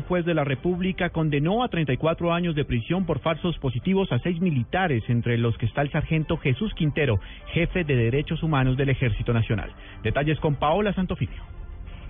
Un juez de la República condenó a 34 años de prisión por falsos positivos a seis militares, entre los que está el sargento Jesús Quintero, jefe de Derechos Humanos del Ejército Nacional. Detalles con Paola Santofimio.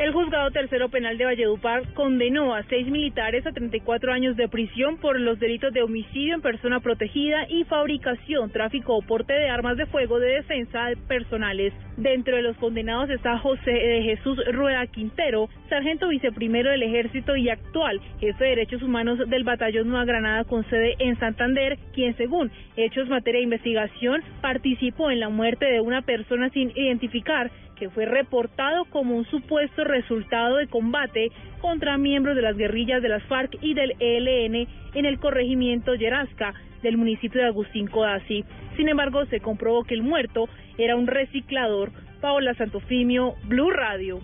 El juzgado tercero penal de Valledupar condenó a seis militares a 34 años de prisión por los delitos de homicidio en persona protegida y fabricación, tráfico o porte de armas de fuego de defensa personales. Dentro de los condenados está José de Jesús Rueda Quintero, sargento viceprimero del Ejército y actual jefe de Derechos Humanos del Batallón Nueva Granada con sede en Santander, quien según hechos materia de investigación participó en la muerte de una persona sin identificar que fue reportado como un supuesto resultado de combate contra miembros de las guerrillas de las FARC y del ELN en el corregimiento Yerasca del municipio de Agustín Codazzi. Sin embargo, se comprobó que el muerto era un reciclador. Paola Santofimio, Blue Radio.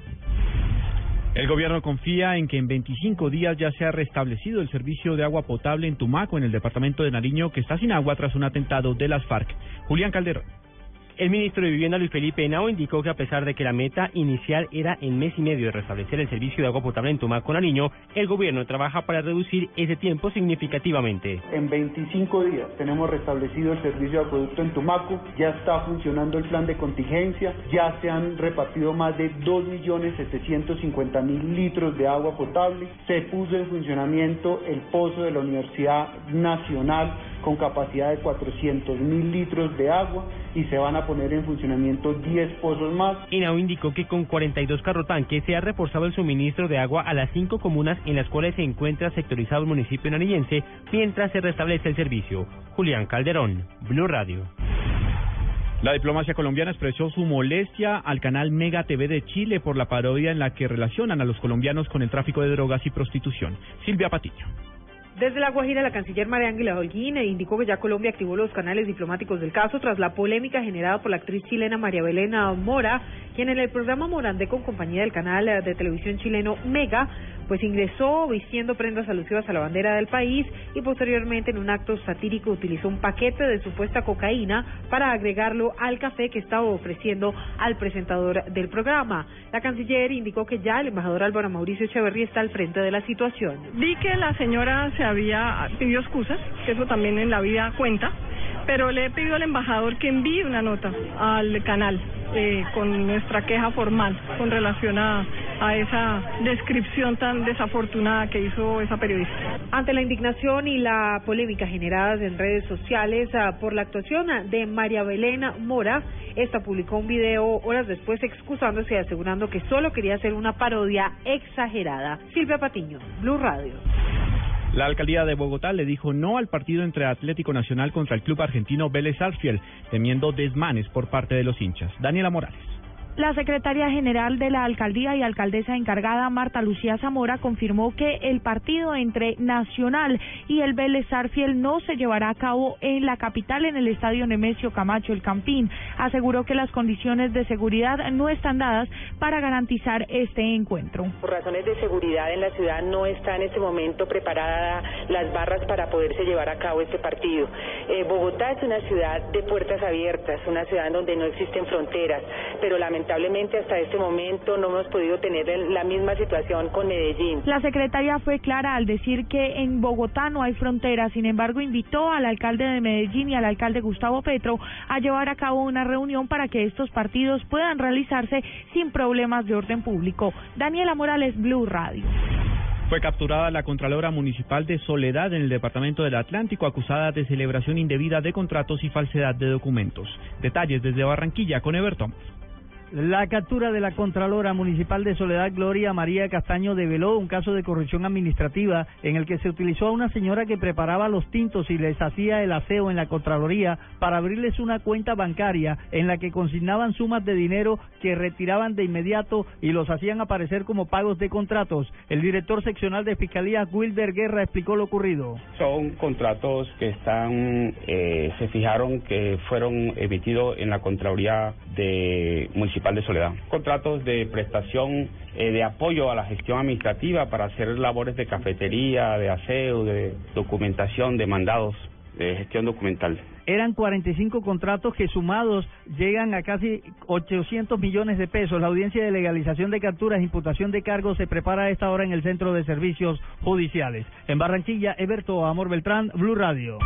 El gobierno confía en que en 25 días ya se ha restablecido el servicio de agua potable en Tumaco, en el departamento de Nariño, que está sin agua tras un atentado de las FARC. Julián Calderón. El ministro de Vivienda Luis Felipe Henao indicó que a pesar de que la meta inicial era en mes y medio de restablecer el servicio de agua potable en Tumaco Nariño, el gobierno trabaja para reducir ese tiempo significativamente. En 25 días tenemos restablecido el servicio de acueducto en Tumaco, ya está funcionando el plan de contingencia, ya se han repartido más de 2.750.000 litros de agua potable, se puso en funcionamiento el pozo de la Universidad Nacional con capacidad de 400.000 litros de agua y se van a poner en funcionamiento 10 pozos más. INAO indicó que con 42 carrotanques se ha reforzado el suministro de agua a las cinco comunas en las cuales se encuentra sectorizado el municipio nariñense mientras se restablece el servicio. Julián Calderón, Blue Radio. La diplomacia colombiana expresó su molestia al canal Mega TV de Chile por la parodia en la que relacionan a los colombianos con el tráfico de drogas y prostitución. Silvia Patiño. Desde La Guajira, la canciller María Ángela Holguín indicó que ya Colombia activó los canales diplomáticos del caso tras la polémica generada por la actriz chilena María Belena Mora, quien en el programa Morandé con compañía del canal de televisión chileno Mega, pues ingresó vistiendo prendas alusivas a la bandera del país y posteriormente en un acto satírico utilizó un paquete de supuesta cocaína para agregarlo al café que estaba ofreciendo al presentador del programa. La canciller indicó que ya el embajador Álvaro Mauricio Echeverría está al frente de la situación. Vi que la señora se había pedido excusas, que eso también en la vida cuenta, pero le he pedido al embajador que envíe una nota al canal eh, con nuestra queja formal con relación a, a esa descripción tan desafortunada que hizo esa periodista. Ante la indignación y la polémica generadas en redes sociales ah, por la actuación de María Belén Mora, esta publicó un video horas después excusándose y asegurando que solo quería hacer una parodia exagerada. Silvia Patiño, Blue Radio. La alcaldía de Bogotá le dijo no al partido entre Atlético Nacional contra el club argentino Vélez Sarsfield, temiendo desmanes por parte de los hinchas. Daniela Morales. La secretaria general de la alcaldía y alcaldesa encargada, Marta Lucía Zamora, confirmó que el partido entre Nacional y el Vélez Sarfiel no se llevará a cabo en la capital, en el estadio Nemesio Camacho, el Campín. Aseguró que las condiciones de seguridad no están dadas para garantizar este encuentro. Por razones de seguridad en la ciudad no está en este momento preparada las barras para poderse llevar a cabo este partido. Eh, Bogotá es una ciudad de puertas abiertas, una ciudad donde no existen fronteras, pero lamentablemente hasta este momento no hemos podido tener la misma situación con Medellín. La secretaria fue clara al decir que en Bogotá no hay frontera, sin embargo invitó al alcalde de Medellín y al alcalde Gustavo Petro a llevar a cabo una reunión para que estos partidos puedan realizarse sin problemas de orden público. Daniela Morales, Blue Radio. Fue capturada la Contralora Municipal de Soledad en el Departamento del Atlántico acusada de celebración indebida de contratos y falsedad de documentos. Detalles desde Barranquilla con Everton. La captura de la Contralora Municipal de Soledad Gloria María Castaño develó un caso de corrupción administrativa en el que se utilizó a una señora que preparaba los tintos y les hacía el aseo en la Contraloría para abrirles una cuenta bancaria en la que consignaban sumas de dinero que retiraban de inmediato y los hacían aparecer como pagos de contratos. El director seccional de Fiscalía, Wilder Guerra, explicó lo ocurrido. Son contratos que están, eh, se fijaron que fueron emitidos en la Contraloría de Municipal de Soledad. Contratos de prestación eh, de apoyo a la gestión administrativa para hacer labores de cafetería, de aseo, de documentación, de mandados de gestión documental. Eran 45 contratos que sumados llegan a casi 800 millones de pesos. La audiencia de legalización de capturas e imputación de cargos se prepara a esta hora en el Centro de Servicios Judiciales. En Barranquilla, Eberto Amor Beltrán, Blue Radio.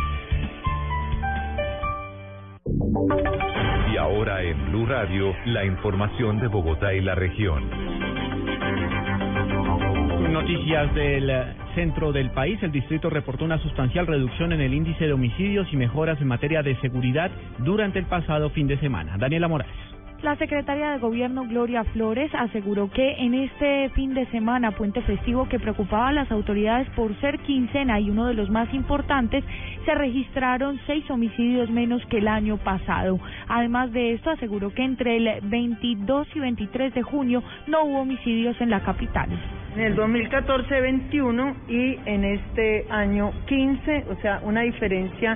Ahora en Blue Radio, la información de Bogotá y la región. Noticias del centro del país. El distrito reportó una sustancial reducción en el índice de homicidios y mejoras en materia de seguridad durante el pasado fin de semana. Daniela Morales. La secretaria de Gobierno Gloria Flores aseguró que en este fin de semana, puente festivo que preocupaba a las autoridades por ser quincena y uno de los más importantes, se registraron seis homicidios menos que el año pasado. Además de esto, aseguró que entre el 22 y 23 de junio no hubo homicidios en la capital. En el 2014, 21 y en este año 15, o sea, una diferencia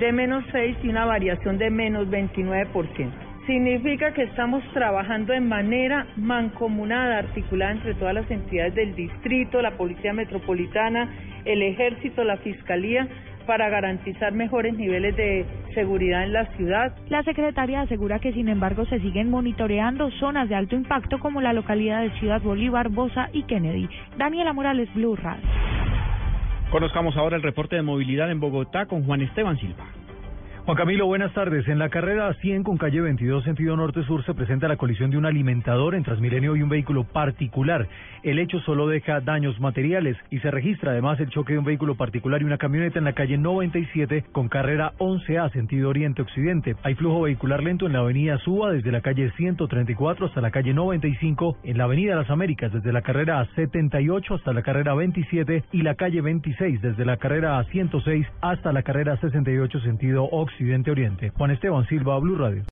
de menos 6 y una variación de menos 29%. Significa que estamos trabajando de manera mancomunada, articulada entre todas las entidades del distrito, la Policía Metropolitana, el Ejército, la Fiscalía, para garantizar mejores niveles de seguridad en la ciudad. La secretaria asegura que, sin embargo, se siguen monitoreando zonas de alto impacto como la localidad de Ciudad Bolívar, Bosa y Kennedy. Daniela Morales, Blue Radio. Conozcamos ahora el reporte de movilidad en Bogotá con Juan Esteban Silva. Juan Camilo, buenas tardes. En la carrera 100 con calle 22 sentido norte-sur se presenta la colisión de un alimentador en Transmilenio y un vehículo particular. El hecho solo deja daños materiales y se registra además el choque de un vehículo particular y una camioneta en la calle 97 con carrera 11A sentido oriente-occidente. Hay flujo vehicular lento en la avenida Suba desde la calle 134 hasta la calle 95, en la avenida Las Américas desde la carrera 78 hasta la carrera 27 y la calle 26 desde la carrera 106 hasta la carrera 68 sentido occidente Occidente Oriente. Juan Esteban Silva, Blue Radio.